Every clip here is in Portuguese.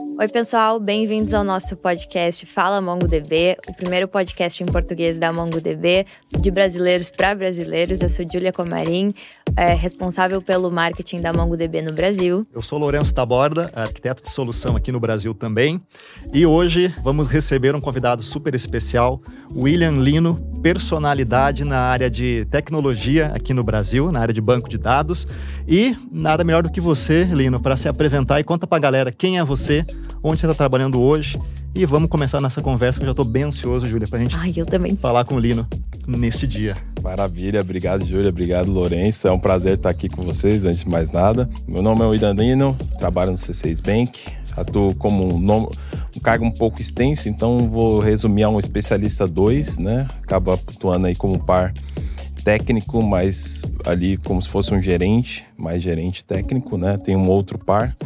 Oi, pessoal, bem-vindos ao nosso podcast Fala MongoDB, o primeiro podcast em português da MongoDB, de brasileiros para brasileiros. Eu sou Julia Comarim, é, responsável pelo marketing da MongoDB no Brasil. Eu sou Lourenço Taborda, arquiteto de solução aqui no Brasil também. E hoje vamos receber um convidado super especial, William Lino, personalidade na área de tecnologia aqui no Brasil, na área de banco de dados. E nada melhor do que você, Lino, para se apresentar e conta para a galera quem é você, onde você está trabalhando hoje. E vamos começar nossa conversa, que eu já estou bem ansioso, Júlia, para a gente Ai, eu também. falar com o Lino neste dia. Maravilha, obrigado, Júlia, obrigado, Lourenço. É um prazer estar aqui com vocês, antes de mais nada. Meu nome é William Lino, trabalho no C6 Bank, atuo como um, nome, um cargo um pouco extenso, então vou resumir a um especialista 2, né? Acaba atuando aí como par técnico, mas ali como se fosse um gerente, mais gerente técnico, né? Tem um outro par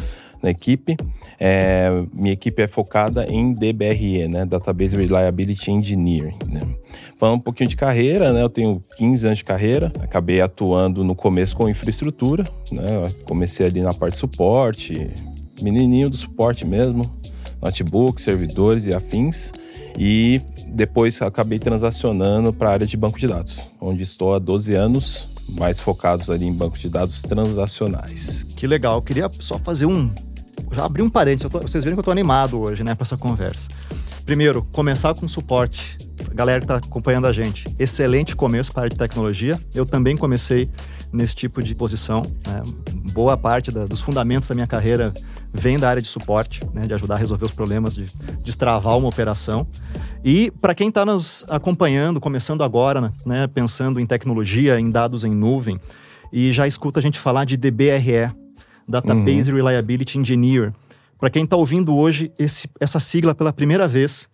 na equipe. É, minha equipe é focada em DBRE, né? Database Reliability Engineering. Né? Falando um pouquinho de carreira, né? Eu tenho 15 anos de carreira, acabei atuando no começo com infraestrutura, né? Comecei ali na parte de suporte, menininho do suporte mesmo, notebook, servidores e afins. E depois acabei transacionando para a área de banco de dados, onde estou há 12 anos, mais focados ali em banco de dados transacionais. Que legal. Eu queria só fazer um. Já abrir um parênteses. Tô, vocês viram que eu tô animado hoje, né, para essa conversa. Primeiro, começar com suporte. Galera que está acompanhando a gente, excelente começo para a área de tecnologia. Eu também comecei nesse tipo de posição. Né? Boa parte da, dos fundamentos da minha carreira vem da área de suporte, né? de ajudar a resolver os problemas, de destravar uma operação. E para quem está nos acompanhando, começando agora, né? pensando em tecnologia, em dados em nuvem, e já escuta a gente falar de DBRE, Database uhum. Reliability Engineer. Para quem está ouvindo hoje esse, essa sigla pela primeira vez,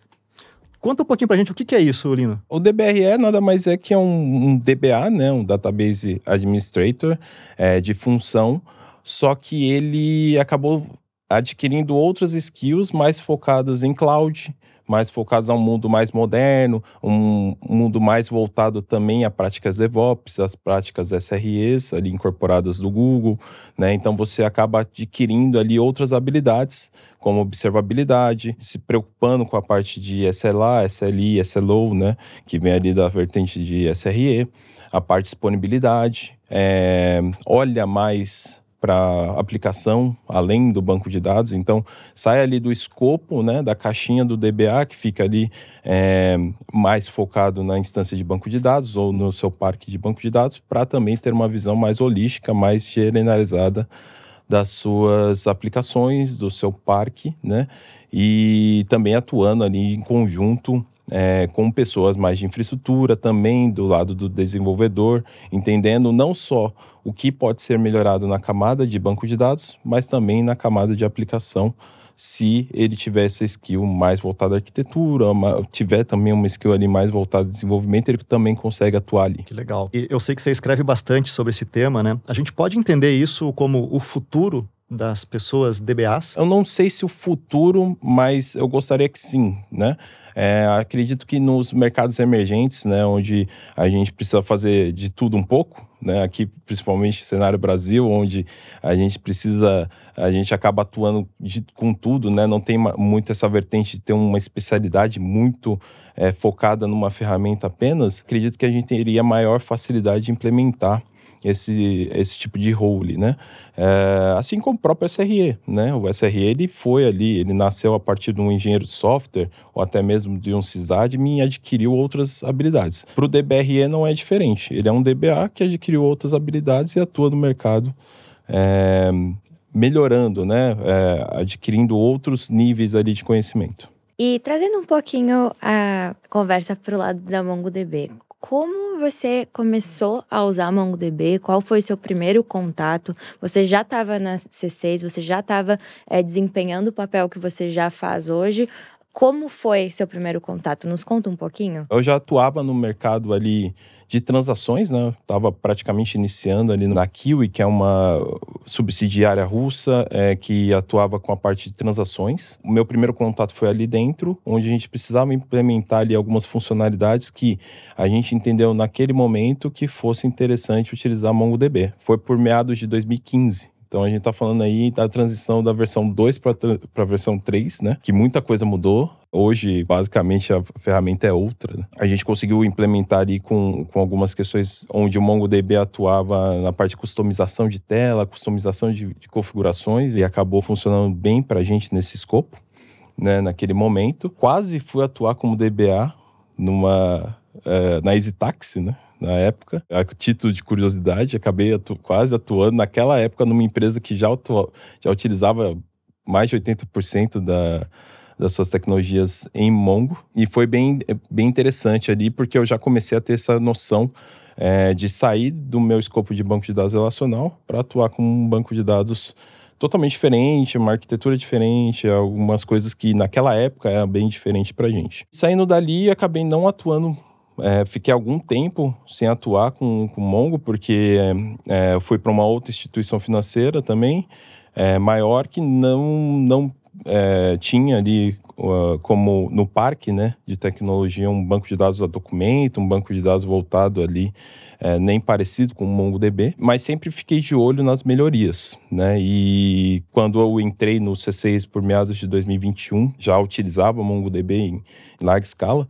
Conta um pouquinho pra gente o que, que é isso, Lino. O DBRE nada mais é que é um, um DBA, né? Um Database Administrator é, de função, só que ele acabou adquirindo outras skills mais focadas em cloud, mais focados a um mundo mais moderno, um mundo mais voltado também a práticas DevOps, as práticas SREs ali incorporadas do Google, né? Então você acaba adquirindo ali outras habilidades, como observabilidade, se preocupando com a parte de SLA, SLI, SLO, né? Que vem ali da vertente de SRE, a parte de disponibilidade, é, olha mais para aplicação além do banco de dados. Então, sai ali do escopo, né, da caixinha do DBA, que fica ali é, mais focado na instância de banco de dados ou no seu parque de banco de dados, para também ter uma visão mais holística, mais generalizada das suas aplicações, do seu parque, né? E também atuando ali em conjunto é, com pessoas mais de infraestrutura, também do lado do desenvolvedor, entendendo não só o que pode ser melhorado na camada de banco de dados, mas também na camada de aplicação, se ele tiver essa skill mais voltada à arquitetura, uma, tiver também uma skill ali mais voltada ao desenvolvimento, ele também consegue atuar ali. Que legal. E eu sei que você escreve bastante sobre esse tema, né? A gente pode entender isso como o futuro das pessoas DBAs? Eu não sei se o futuro, mas eu gostaria que sim, né? É, acredito que nos mercados emergentes, né, onde a gente precisa fazer de tudo um pouco, né, aqui principalmente cenário Brasil, onde a gente precisa, a gente acaba atuando de, com tudo, né, não tem muito essa vertente de ter uma especialidade muito é, focada numa ferramenta apenas. Acredito que a gente teria maior facilidade de implementar esse, esse tipo de role, né? É, assim como o próprio SRE, né? O SRE ele foi ali, ele nasceu a partir de um engenheiro de software ou até mesmo de um sysadmin e adquiriu outras habilidades. Para o DBRE não é diferente. Ele é um DBA que adquiriu outras habilidades e atua no mercado é, melhorando, né? É, adquirindo outros níveis ali de conhecimento. E trazendo um pouquinho a conversa para o lado da MongoDB, como você começou a usar MongoDB? Qual foi o seu primeiro contato? Você já estava na C6? Você já estava é, desempenhando o papel que você já faz hoje? Como foi seu primeiro contato? Nos conta um pouquinho. Eu já atuava no mercado ali de transações, né? Estava praticamente iniciando ali na Kiwi, que é uma subsidiária russa é, que atuava com a parte de transações. O meu primeiro contato foi ali dentro, onde a gente precisava implementar ali algumas funcionalidades que a gente entendeu naquele momento que fosse interessante utilizar MongoDB. Foi por meados de 2015. Então a gente está falando aí da transição da versão 2 para a versão 3, né? Que muita coisa mudou. Hoje, basicamente, a ferramenta é outra. Né? A gente conseguiu implementar ali com, com algumas questões onde o MongoDB atuava na parte de customização de tela, customização de, de configurações e acabou funcionando bem para a gente nesse escopo, né? Naquele momento. Quase fui atuar como DBA numa, uh, na Easy Taxi, né? Na época. A título de curiosidade, acabei atu quase atuando naquela época numa empresa que já, já utilizava mais de 80% da, das suas tecnologias em Mongo. E foi bem, bem interessante ali, porque eu já comecei a ter essa noção é, de sair do meu escopo de banco de dados relacional para atuar com um banco de dados totalmente diferente, uma arquitetura diferente, algumas coisas que naquela época era bem diferente para gente. Saindo dali, acabei não atuando é, fiquei algum tempo sem atuar com, com Mongo, porque é, fui para uma outra instituição financeira também, é, maior, que não, não é, tinha ali, uh, como no parque né, de tecnologia, um banco de dados a documento, um banco de dados voltado ali, é, nem parecido com o MongoDB, mas sempre fiquei de olho nas melhorias. Né? E quando eu entrei no C6 por meados de 2021, já utilizava MongoDB em, em larga escala,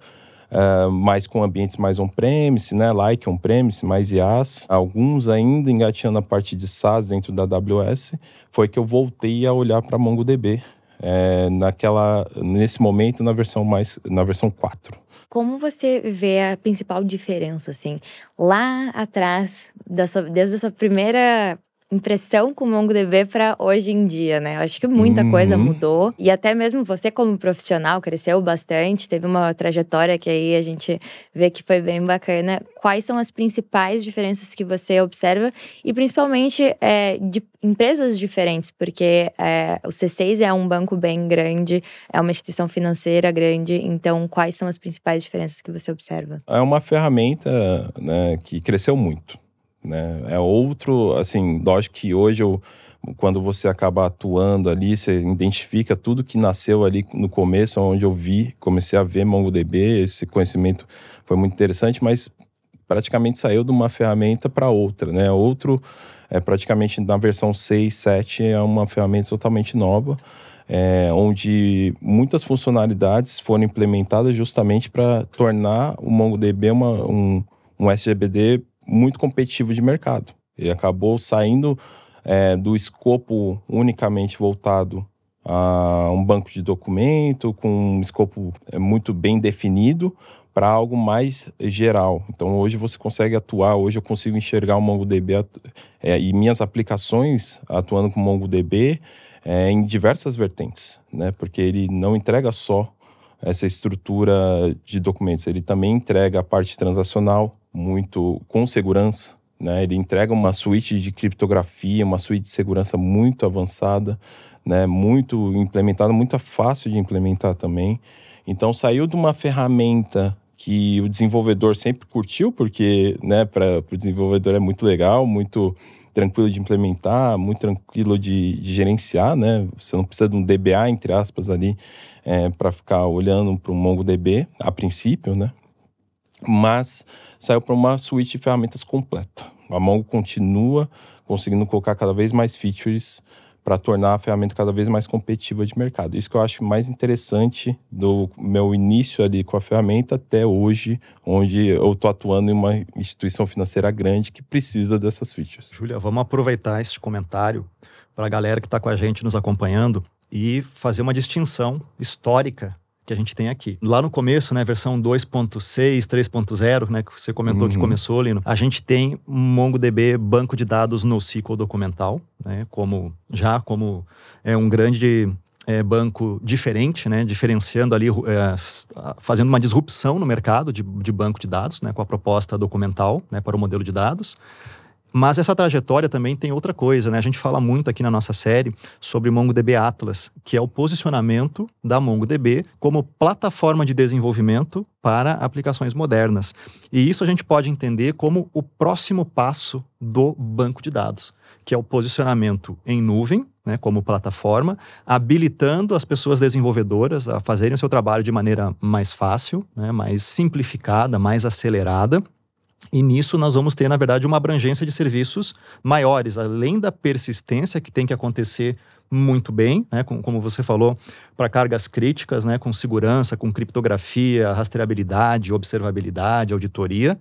uh, mas com ambientes mais on-premise, né? Like on-premise, mais IaaS. Alguns ainda engatinhando a parte de SaaS dentro da AWS. Foi que eu voltei a olhar para MongoDB. É, naquela, nesse momento, na versão mais, na versão 4. Como você vê a principal diferença, assim, lá atrás, da sua, desde a sua primeira impressão com o MongoDB para hoje em dia, né? Eu acho que muita uhum. coisa mudou e até mesmo você como profissional cresceu bastante, teve uma trajetória que aí a gente vê que foi bem bacana. Quais são as principais diferenças que você observa e principalmente é, de empresas diferentes, porque é, o C6 é um banco bem grande, é uma instituição financeira grande, então quais são as principais diferenças que você observa? É uma ferramenta né, que cresceu muito né? É outro, assim, lógico que hoje eu, quando você acaba atuando ali, você identifica tudo que nasceu ali no começo, onde eu vi, comecei a ver MongoDB, esse conhecimento foi muito interessante, mas praticamente saiu de uma ferramenta para outra, né? Outro, é praticamente na versão 6, 7 é uma ferramenta totalmente nova, é, onde muitas funcionalidades foram implementadas justamente para tornar o MongoDB uma, um, um SGBD muito competitivo de mercado. Ele acabou saindo é, do escopo unicamente voltado a um banco de documento, com um escopo é, muito bem definido, para algo mais geral. Então hoje você consegue atuar, hoje eu consigo enxergar o MongoDB é, e minhas aplicações atuando com o MongoDB é, em diversas vertentes, né? Porque ele não entrega só essa estrutura de documentos, ele também entrega a parte transacional, muito com segurança. Né? Ele entrega uma suíte de criptografia, uma suíte de segurança muito avançada, né? muito implementada, muito fácil de implementar também. Então saiu de uma ferramenta que o desenvolvedor sempre curtiu, porque né, para o desenvolvedor é muito legal, muito tranquilo de implementar, muito tranquilo de, de gerenciar, né? Você não precisa de um DBA, entre aspas, ali, é, para ficar olhando para o MongoDB, a princípio, né? Mas saiu para uma suíte de ferramentas completa. A Mongo continua conseguindo colocar cada vez mais features para tornar a ferramenta cada vez mais competitiva de mercado. Isso que eu acho mais interessante do meu início ali com a ferramenta até hoje, onde eu estou atuando em uma instituição financeira grande que precisa dessas features. Júlia, vamos aproveitar esse comentário para a galera que está com a gente nos acompanhando e fazer uma distinção histórica que a gente tem aqui. Lá no começo, né, versão 2.6, 3.0, né, que você comentou uhum. que começou, Lino, a gente tem MongoDB banco de dados no SQL documental, né, como já como é um grande é, banco diferente, né, diferenciando ali, é, fazendo uma disrupção no mercado de, de banco de dados, né, com a proposta documental, né, para o modelo de dados. Mas essa trajetória também tem outra coisa, né? A gente fala muito aqui na nossa série sobre MongoDB Atlas, que é o posicionamento da MongoDB como plataforma de desenvolvimento para aplicações modernas. E isso a gente pode entender como o próximo passo do banco de dados, que é o posicionamento em nuvem, né, como plataforma, habilitando as pessoas desenvolvedoras a fazerem o seu trabalho de maneira mais fácil, né, mais simplificada, mais acelerada E nisso nós vamos ter, na verdade, uma abrangência de serviços maiores, além da persistência que tem que acontecer muito bem, né, com, como você falou, para cargas críticas, né, com segurança, com criptografia, rastreabilidade, observabilidade, auditoria,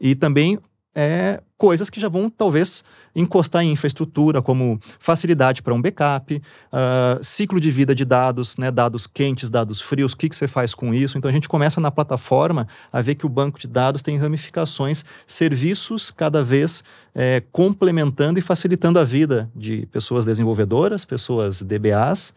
e também é, coisas que já vão talvez encostar em infraestrutura, como facilidade para um backup, uh, ciclo de vida de dados, né, dados quentes, dados frios, o que, que você faz com isso. Então a gente começa na plataforma a ver que o banco de dados tem ramificações, serviços cada vez é, complementando e facilitando a vida de pessoas desenvolvedoras, pessoas DBAs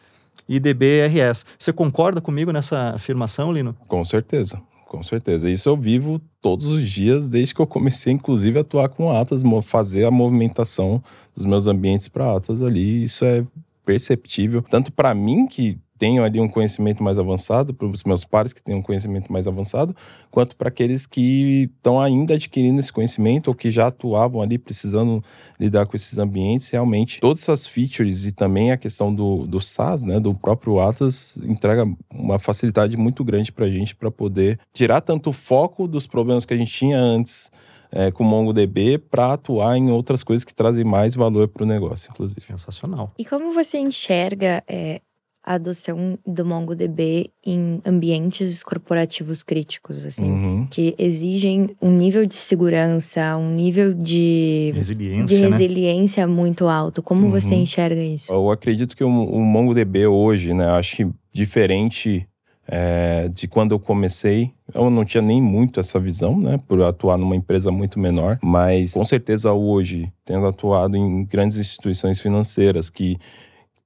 e DBRS. Você concorda comigo nessa afirmação, Lino? Com certeza com certeza. Isso eu vivo todos os dias, desde que eu comecei, inclusive, a atuar com Atlas, fazer a movimentação dos meus ambientes para Atlas ali. Isso é perceptível, tanto para mim, que tenham ali um conhecimento mais avançado, para os meus pares que tenham um conhecimento mais avançado, quanto para aqueles que estão ainda adquirindo esse conhecimento ou que já atuavam ali precisando lidar com esses ambientes. Realmente, todas essas features e também a questão do, do SaaS, né, do próprio Atlas, entrega uma facilidade muito grande para a gente para poder tirar tanto o foco dos problemas que a gente tinha antes é, com o MongoDB para atuar em outras coisas que trazem mais valor para o negócio, inclusive. Sensacional. E como você enxerga é, a adoção do MongoDB em ambientes corporativos críticos, assim, uhum. que exigem um nível de segurança, um nível de resiliência, de resiliência né? muito alto. Como uhum. você enxerga isso? Eu acredito que o, o MongoDB hoje, né, acho que diferente é, de quando eu comecei, eu não tinha nem muito essa visão, né, por atuar numa empresa muito menor, mas com certeza hoje, tendo atuado em grandes instituições financeiras que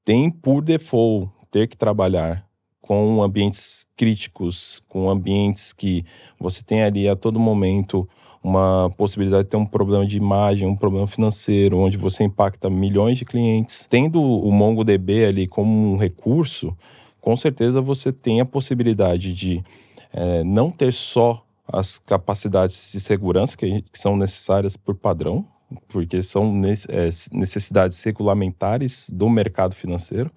tem por default ter que trabalhar com ambientes críticos, com ambientes que você tem ali a todo momento uma possibilidade de ter um problema de imagem, um problema financeiro, onde você impacta milhões de clientes. Tendo o MongoDB ali como um recurso, com certeza você tem a possibilidade de é, não ter só as capacidades de segurança que, que são necessárias por padrão, porque são é, necessidades regulamentares do mercado financeiro,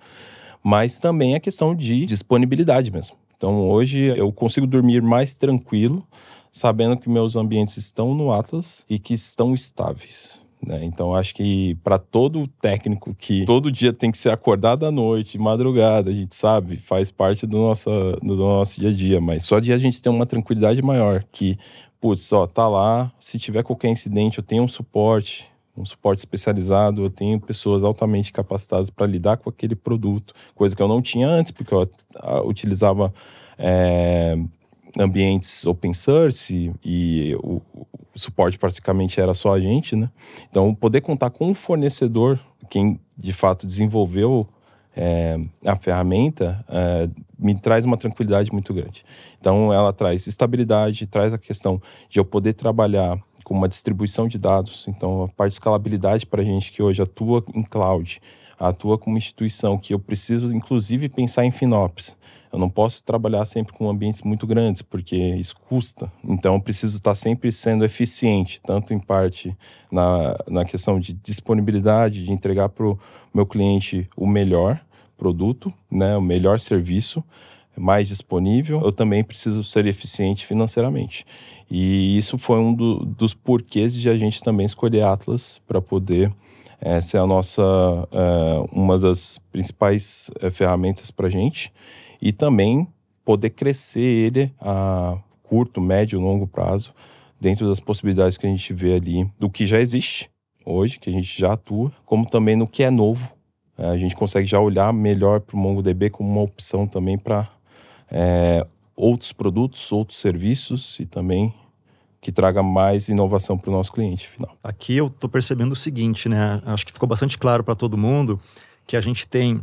mas também a questão de disponibilidade mesmo. Então hoje eu consigo dormir mais tranquilo, sabendo que meus ambientes estão no Atlas e que estão estáveis. Né? Então acho que para todo técnico que todo dia tem que ser acordado à noite, madrugada, a gente sabe, faz parte do nosso, do nosso dia a dia, mas só de a gente ter uma tranquilidade maior, que, putz, ó, tá lá, se tiver qualquer incidente, eu tenho um suporte, um suporte especializado, eu tenho pessoas altamente capacitadas para lidar com aquele produto, coisa que eu não tinha antes, porque eu utilizava é, ambientes open source e o, o, suporte praticamente era só a gente, né? Então, poder contar com um fornecedor, quem de fato desenvolveu é, a ferramenta, é, me traz uma tranquilidade muito grande. Então, ela traz estabilidade, traz a questão de eu poder trabalhar com uma distribuição de dados. Então, a parte de escalabilidade para a gente que hoje atua em cloud, atua como instituição que eu preciso, inclusive, pensar em FinOps. Eu não posso trabalhar sempre com ambientes muito grandes, porque isso custa. Então, eu preciso estar sempre sendo eficiente, tanto em parte na, na questão de disponibilidade, de entregar para o meu cliente o melhor produto, né, o melhor serviço, mais disponível, eu também preciso ser eficiente financeiramente. E isso foi um do, dos porquês de a gente também escolher Atlas para poder é, ser a nossa é, uma das principais é, ferramentas para gente e também poder crescer ele a curto, médio, longo prazo dentro das possibilidades que a gente vê ali do que já existe hoje, que a gente já atua, como também no que é novo. A gente consegue já olhar melhor para o MongoDB como uma opção também para é, outros produtos, outros serviços e também que traga mais inovação para o nosso cliente final. Aqui eu estou percebendo o seguinte, né? Acho que ficou bastante claro para todo mundo que a gente tem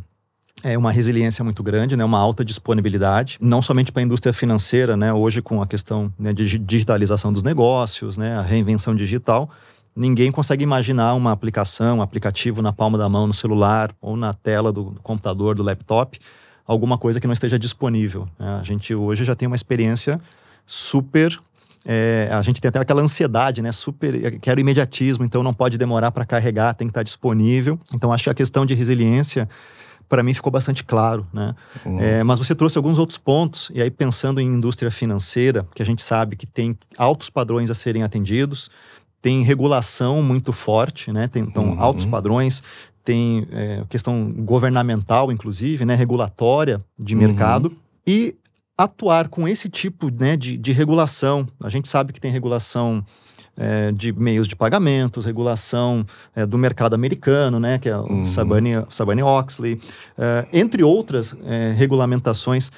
é uma resiliência muito grande, né, uma alta disponibilidade, não somente para a indústria financeira, né, hoje com a questão né, de digitalização dos negócios, né, a reinvenção digital, ninguém consegue imaginar uma aplicação, um aplicativo na palma da mão, no celular ou na tela do computador, do laptop, alguma coisa que não esteja disponível. Né? A gente hoje já tem uma experiência super. É, a gente tem até aquela ansiedade, né? Super. Quero imediatismo, então não pode demorar para carregar, tem que estar disponível. Então acho que a questão de resiliência para mim ficou bastante claro, né? Uhum. É, mas você trouxe alguns outros pontos, e aí pensando em indústria financeira, que a gente sabe que tem altos padrões a serem atendidos, tem regulação muito forte, né? Tem então, uhum. altos padrões, tem é, questão governamental, inclusive, né? Regulatória de uhum. mercado. E atuar com esse tipo né, de, de regulação. A gente sabe que tem regulação é, de meios de pagamentos, regulação é, do mercado americano, né, que é o uhum. Sabani-Oxley, é, entre outras é, regulamentações.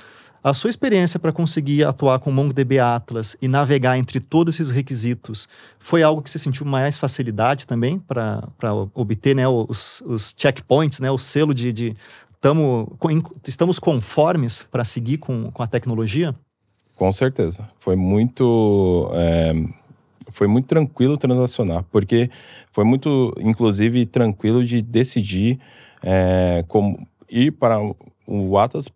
A sua experiência para conseguir atuar com MongoDB Atlas e navegar entre todos esses requisitos foi algo que você sentiu mais facilidade também para obter né, os, os, checkpoints, né, o selo de, de tamo, estamos conformes para seguir com, com a tecnologia? Com certeza. Foi muito. É, foi muito tranquilo transacionar, porque foi muito, inclusive, tranquilo de decidir é, como ir para o Atlas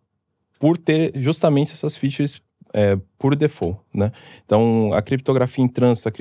por ter justamente essas features é, por default, né? Então, a criptografia em trânsito, a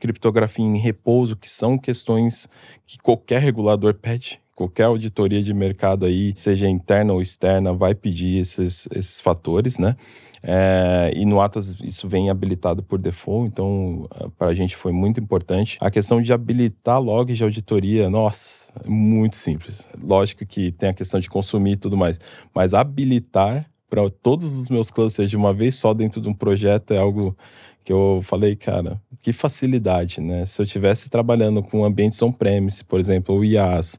criptografia em repouso, que são questões que qualquer regulador pede, qualquer auditoria de mercado aí, seja interna ou externa, vai pedir esses, esses fatores, né? É, e no Atlas isso vem habilitado por default, então para a gente foi muito importante. A questão de habilitar logs de auditoria, nossa, é muito simples. Lógico que tem a questão de consumir e tudo mais, mas habilitar para todos os meus clusters de uma vez só dentro de um projeto é algo que eu falei, cara, que facilidade, né? Se eu estivesse trabalhando com ambientes on-premise, por exemplo, o IaaS,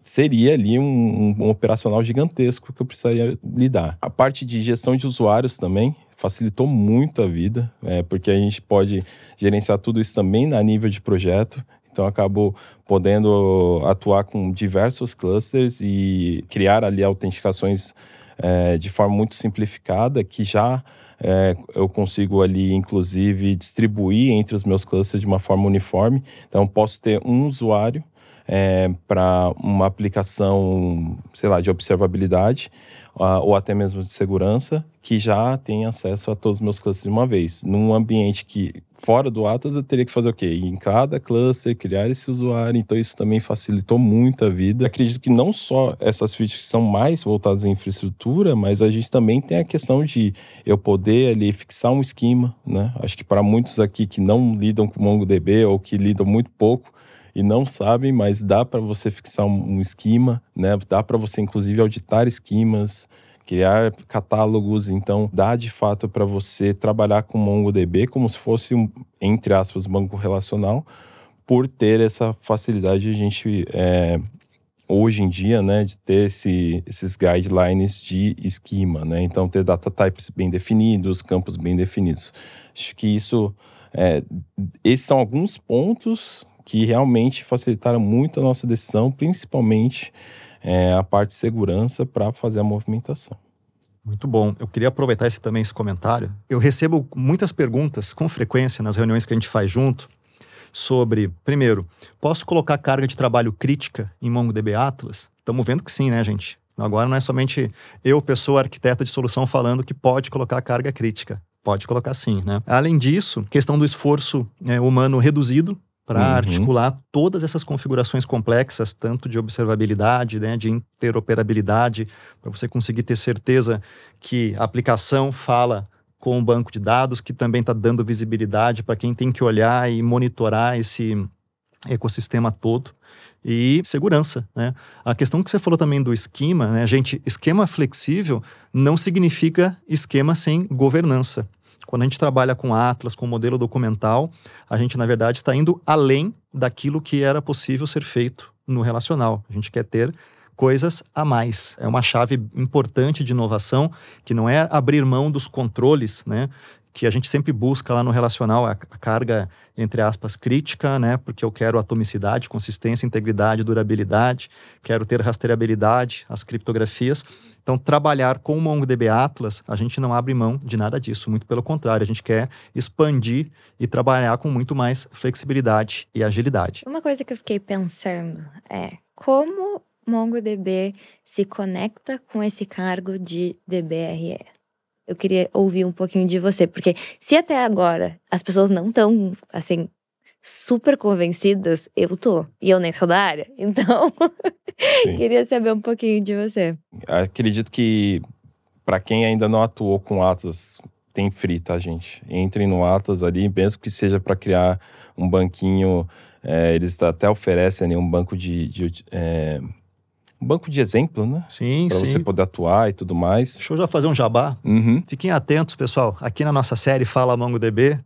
seria ali um, um, um, operacional gigantesco que eu precisaria lidar. A parte de gestão de usuários também facilitou muito a vida, é, porque a gente pode gerenciar tudo isso também na nível de projeto. Então acabou podendo atuar com diversos clusters e criar ali autenticações é, de forma muito simplificada, que já é, eu consigo ali, inclusive, distribuir entre os meus clusters de uma forma uniforme. Então, posso ter um usuário é, para uma aplicação, sei lá, de observabilidade uh, ou até mesmo de segurança, que já tem acesso a todos os meus clusters de uma vez. Num ambiente que, fora do Atlas, eu teria que fazer o quê? Em cada cluster, criar esse usuário. Então, isso também facilitou muito a vida. Acredito que não só essas features são mais voltadas à infraestrutura, mas a gente também tem a questão de eu poder ali fixar um esquema, né? Acho que para muitos aqui que não lidam com MongoDB ou que lidam muito pouco, e não sabem, mas dá para você fixar um, um esquema, né? Dá para você inclusive auditar esquemas, criar catálogos, então dá de fato para você trabalhar com MongoDB como se fosse um, entre aspas, banco relacional, por ter essa facilidade a gente é, hoje em dia, né, de ter esse, esses guidelines de esquema, né? Então ter data types bem definidos, campos bem definidos. Acho que isso é, esses são alguns pontos que realmente facilitaram muito a nossa decisão, principalmente é, a parte de segurança para fazer a movimentação. Muito bom. Eu queria aproveitar esse, também esse comentário. Eu recebo muitas perguntas com frequência nas reuniões que a gente faz junto sobre, primeiro, posso colocar carga de trabalho crítica em MongoDB Atlas? Estamos vendo que sim, né, gente? Agora não é somente eu, pessoa arquiteta de solução, falando que pode colocar carga crítica. Pode colocar sim, né? Além disso, questão do esforço é, humano reduzido, para uhum. articular todas essas configurações complexas, tanto de observabilidade, né, de interoperabilidade, para você conseguir ter certeza que a aplicação fala com o banco de dados, que também está dando visibilidade para quem tem que olhar e monitorar esse ecossistema todo. E segurança, né? A questão que você falou também do esquema, né? Gente, esquema flexível não significa esquema sem governança. Quando a gente trabalha com Atlas, com modelo documental, a gente, na verdade, está indo além daquilo que era possível ser feito no relacional. A gente quer ter coisas a mais. É uma chave importante de inovação, que não é abrir mão dos controles, né? Que a gente sempre busca lá no relacional a, carga, entre aspas, crítica, né? Porque eu quero atomicidade, consistência, integridade, durabilidade, quero ter rastreabilidade, as criptografias. Então, trabalhar com o MongoDB Atlas, a gente não abre mão de nada disso, muito pelo contrário, a gente quer expandir e trabalhar com muito mais flexibilidade e agilidade. Uma coisa que eu fiquei pensando é como MongoDB se conecta com esse cargo de DBRE? Eu queria ouvir um pouquinho de você, porque se até agora as pessoas não estão, assim, super convencidas, eu tô. E eu nem sou da área. Então, queria saber um pouquinho de você. Acredito que para quem ainda não atuou com Atlas, tem free, tá, gente? Entrem no Atlas ali, mesmo que seja para criar um banquinho. É, eles até oferecem ali um banco de. de é, banco de exemplo, né? Sim, pra sim. você poder atuar e tudo mais. Deixa eu já fazer um jabá. Uhum. Fiquem atentos, pessoal. Aqui na nossa série Fala MongoDB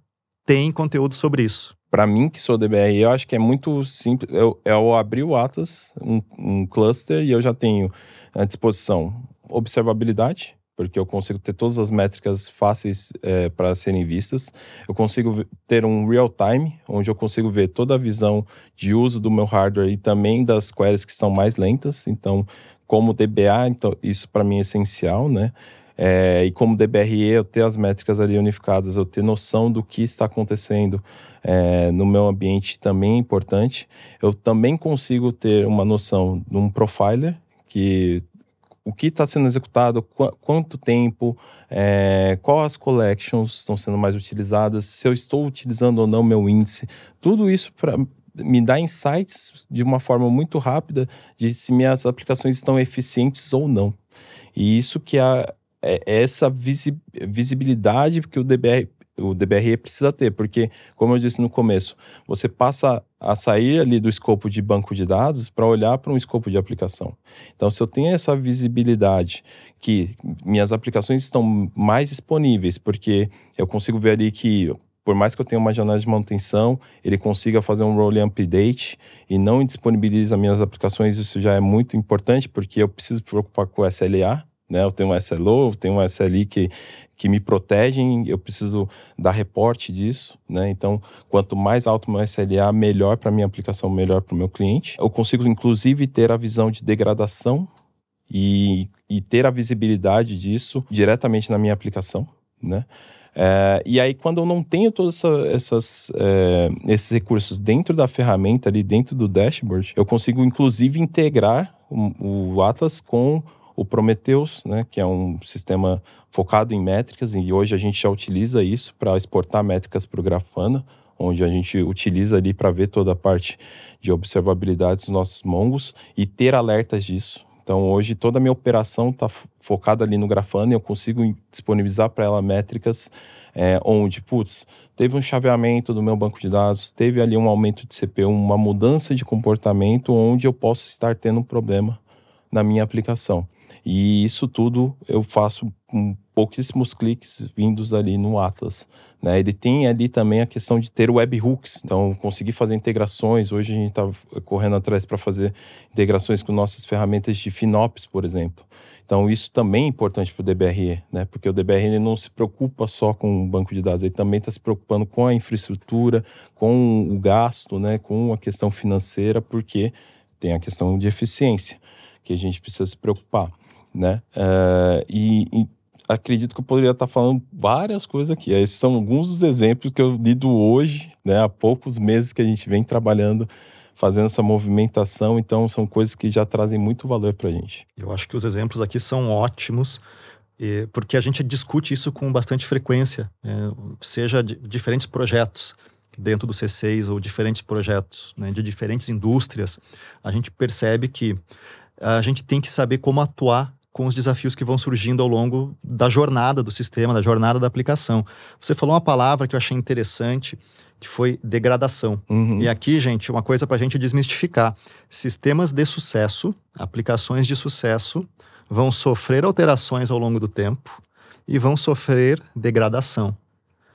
tem conteúdo sobre isso. Para mim, que sou DBR, eu acho que é muito simples. Eu, eu abri o Atlas, um, um cluster, e eu já tenho à disposição observabilidade, porque eu consigo ter todas as métricas fáceis é, para serem vistas. Eu consigo ter um real time, onde eu consigo ver toda a visão de uso do meu hardware e também das queries que são mais lentas. Então, como DBA, então, isso para mim é essencial, né? É, e como DBRE, eu ter as métricas ali unificadas, eu ter noção do que está acontecendo é, no meu ambiente também é importante. Eu também consigo ter uma noção de um profiler, que o que está sendo executado, qu quanto tempo, é, quais collections estão sendo mais utilizadas, se eu estou utilizando ou não meu índice, tudo isso para me dar insights de uma forma muito rápida de se minhas aplicações estão eficientes ou não. E isso que é, é essa visi visibilidade que o DBR o DBRE precisa ter, porque, como eu disse no começo, você passa a sair ali do escopo de banco de dados para olhar para um escopo de aplicação. Então, se eu tenho essa visibilidade que minhas aplicações estão mais disponíveis, porque eu consigo ver ali que por mais que eu tenha uma janela de manutenção, ele consiga fazer um rolling update e não disponibiliza minhas aplicações, isso já é muito importante, porque eu preciso me preocupar com o SLA, né? Eu tenho um SLO, eu tenho um SLI que, que me protegem, eu preciso dar reporte disso, né? Então, quanto mais alto meu SLA, melhor para minha aplicação, melhor para o meu cliente. Eu consigo, inclusive, ter a visão de degradação e, e ter a visibilidade disso diretamente na minha aplicação, né? É, e aí, quando eu não tenho todos essa, essas, é, esses recursos dentro da ferramenta, ali dentro do dashboard, eu consigo, inclusive, integrar o, o Atlas com o Prometheus, né, que é um sistema focado em métricas, e hoje a gente já utiliza isso para exportar métricas para o Grafana, onde a gente utiliza ali para ver toda a parte de observabilidade dos nossos mongos e ter alertas disso. Então, hoje, toda a minha operação está focada ali no Grafana e eu consigo disponibilizar para ela métricas é, onde, putz, teve um chaveamento do meu banco de dados, teve ali um aumento de CPU, uma mudança de comportamento onde eu posso estar tendo um problema na minha aplicação. E isso tudo eu faço com pouquíssimos cliques vindos ali no Atlas. Né? Ele tem ali também a questão de ter webhooks, então conseguir fazer integrações. Hoje a gente está correndo atrás para fazer integrações com nossas ferramentas de FinOps, por exemplo. Então isso também é importante para o DBRE, né? porque o DBRE não se preocupa só com o banco de dados, ele também está se preocupando com a infraestrutura, com o gasto, né? com a questão financeira, porque tem a questão de eficiência que a gente precisa se preocupar né? Uh, e, e, acredito que eu poderia estar falando várias coisas aqui. Esses são alguns dos exemplos que eu lido hoje, né? Há poucos meses que a gente vem trabalhando, fazendo essa movimentação. Então, são coisas que já trazem muito valor para a gente. Eu acho que os exemplos aqui são ótimos. Porque a gente discute isso com bastante frequência, né? seja de diferentes projetos dentro do C6 ou diferentes projetos né, de diferentes indústrias, a gente percebe que a gente tem que saber como atuar com os desafios que vão surgindo ao longo da jornada do sistema, da jornada da aplicação. Você falou uma palavra que eu achei interessante, que foi degradação. Uhum. E aqui, gente, uma coisa para a gente desmistificar: sistemas de sucesso, aplicações de sucesso, vão sofrer alterações ao longo do tempo e vão sofrer degradação.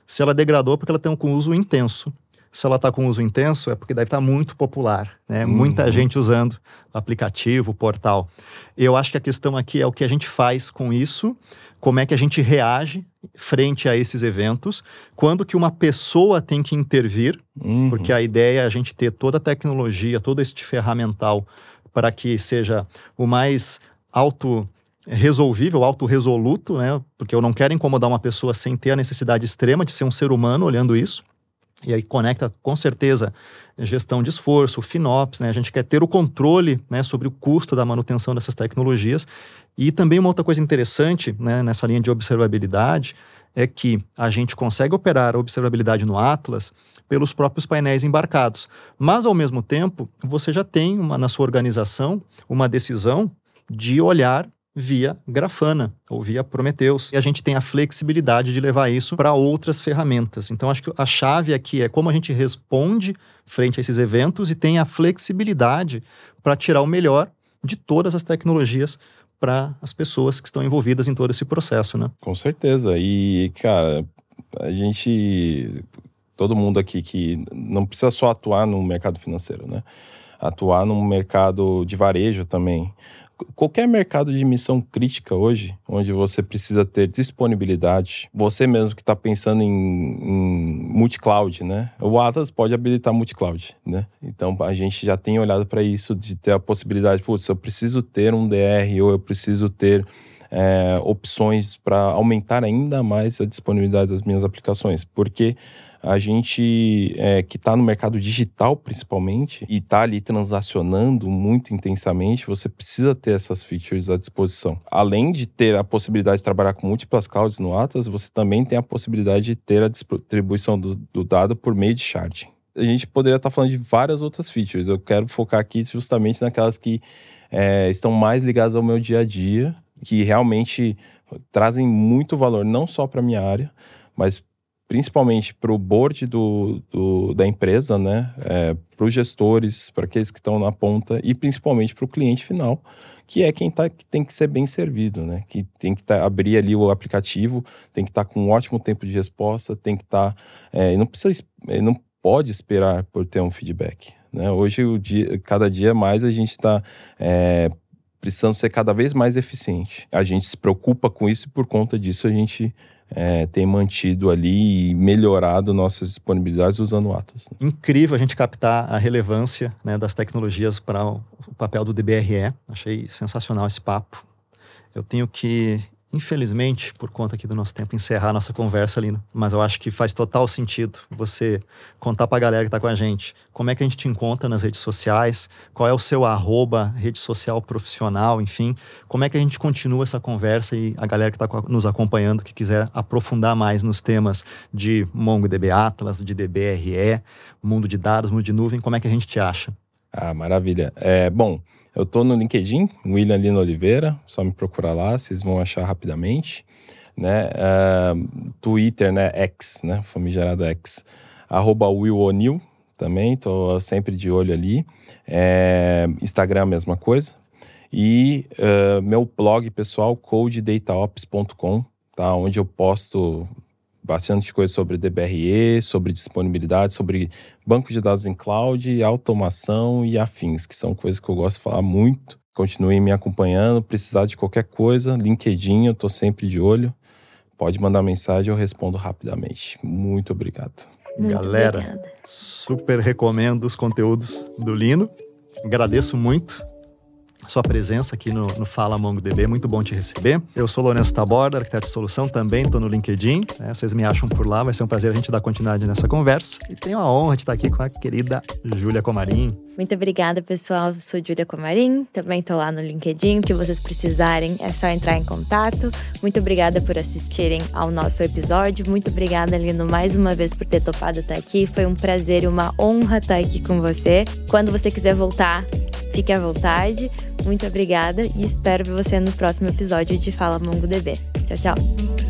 Se ela degradou, é porque ela tem um uso intenso. Se ela está com uso intenso, é porque deve estar tá muito popular, né? Uhum. Muita gente usando o aplicativo, o portal. Eu acho que a questão aqui é o que a gente faz com isso, como é que a gente reage frente a esses eventos, quando que uma pessoa tem que intervir, uhum. porque a ideia é a gente ter toda a tecnologia, todo este ferramental para que seja o mais auto resolvível, autorresoluto, né? Porque eu não quero incomodar uma pessoa sem ter a necessidade extrema de ser um ser humano olhando isso. E aí conecta com certeza gestão de esforço, FinOps, né? A gente quer ter o controle né, sobre o custo da manutenção dessas tecnologias. E também uma outra coisa interessante né, nessa linha de observabilidade é que a gente consegue operar a observabilidade no Atlas pelos próprios painéis embarcados. Mas, ao mesmo tempo, você já tem uma, na sua organização uma decisão de olhar via Grafana ou via Prometheus. E a gente tem a flexibilidade de levar isso para outras ferramentas. Então, acho que a chave aqui é como a gente responde frente a esses eventos e tem a flexibilidade para tirar o melhor de todas as tecnologias para as pessoas que estão envolvidas em todo esse processo, né? Com certeza. E, cara, a gente. Todo mundo aqui que não precisa só atuar no mercado financeiro, né? Atuar no mercado de varejo também qualquer mercado de missão crítica hoje, onde você precisa ter disponibilidade, você mesmo que está pensando em, em multi-cloud, né? O Atlas pode habilitar multi-cloud, né? Então a gente já tem olhado para isso de ter a possibilidade, putz, eu preciso ter um DR ou eu preciso ter é, opções para aumentar ainda mais a disponibilidade das minhas aplicações, porque a gente é, que está no mercado digital principalmente e está ali transacionando muito intensamente, você precisa ter essas features à disposição. Além de ter a possibilidade de trabalhar com múltiplas clouds no Atlas, você também tem a possibilidade de ter a distribuição do, do dado por meio de sharding. A gente poderia estar tá falando de várias outras features. Eu quero focar aqui justamente naquelas que é, estão mais ligadas ao meu dia a dia, que realmente trazem muito valor, não só para minha área, mas principalmente para o board do, do, da empresa, né? É, para os gestores, para aqueles que estão na ponta e principalmente para o cliente final, que é quem tá, que tem que ser bem servido, né? Que tem que tá, abrir ali o aplicativo, tem que estar tá com um ótimo tempo de resposta, tem que estar. Tá, é, não precisa, não pode esperar por ter um feedback. Né? Hoje, o dia, cada dia mais, a gente está é, precisando ser cada vez mais eficiente. A gente se preocupa com isso e por conta disso a gente é, tem mantido ali e melhorado nossas disponibilidades usando o Atlas. Né? Incrível a gente captar a relevância né, das tecnologias para o papel do DBRE. Achei sensacional esse papo. Eu tenho que infelizmente, por conta aqui do nosso tempo, encerrar a nossa conversa, Lino. Mas eu acho que faz total sentido você contar para a galera que está com a gente como é que a gente te encontra nas redes sociais, qual é o seu arroba, rede social profissional, enfim, como é que a gente continua essa conversa e a galera que está nos acompanhando, que quiser aprofundar mais nos temas de MongoDB Atlas, de DBRE, mundo de dados, mundo de nuvem, como é que a gente te acha? Ah, maravilha. É, bom, eu tô no LinkedIn, William Lino Oliveira, só me procurar lá, vocês vão achar rapidamente. Né? Uh, Twitter, né? X, né? Famigerado X. Arroba Will O'Neill também, tô sempre de olho ali. É, Instagram, mesma coisa. E uh, meu blog pessoal, codedataops.com, tá? Onde eu posto bastante coisa sobre DBRE, sobre disponibilidade, sobre banco de dados em cloud, automação e afins, que são coisas que eu gosto de falar muito. Continuem me acompanhando, precisar de qualquer coisa, LinkedIn, eu estou sempre de olho. Pode mandar mensagem, eu respondo rapidamente. Muito obrigado. Muito Galera, obrigada. super recomendo os conteúdos do Lino. Agradeço muito sua presença aqui no, no Fala MongoDB, muito bom te receber. Eu sou Lourenço Taborda, arquiteto de solução, também estou no LinkedIn, né? vocês me acham por lá, vai ser um prazer a gente dar continuidade nessa conversa. E tenho a honra de estar aqui com a querida Júlia Comarim. Muito obrigada, pessoal. Sou Júlia Comarim, também estou lá no LinkedIn. O que vocês precisarem é só entrar em contato. Muito obrigada por assistirem ao nosso episódio. Muito obrigada, Lino, mais uma vez por ter topado estar aqui. Foi um prazer e uma honra estar aqui com você. Quando você quiser voltar, fique à vontade. Muito obrigada e espero ver você no próximo episódio de Fala MongoDB. Tchau, tchau.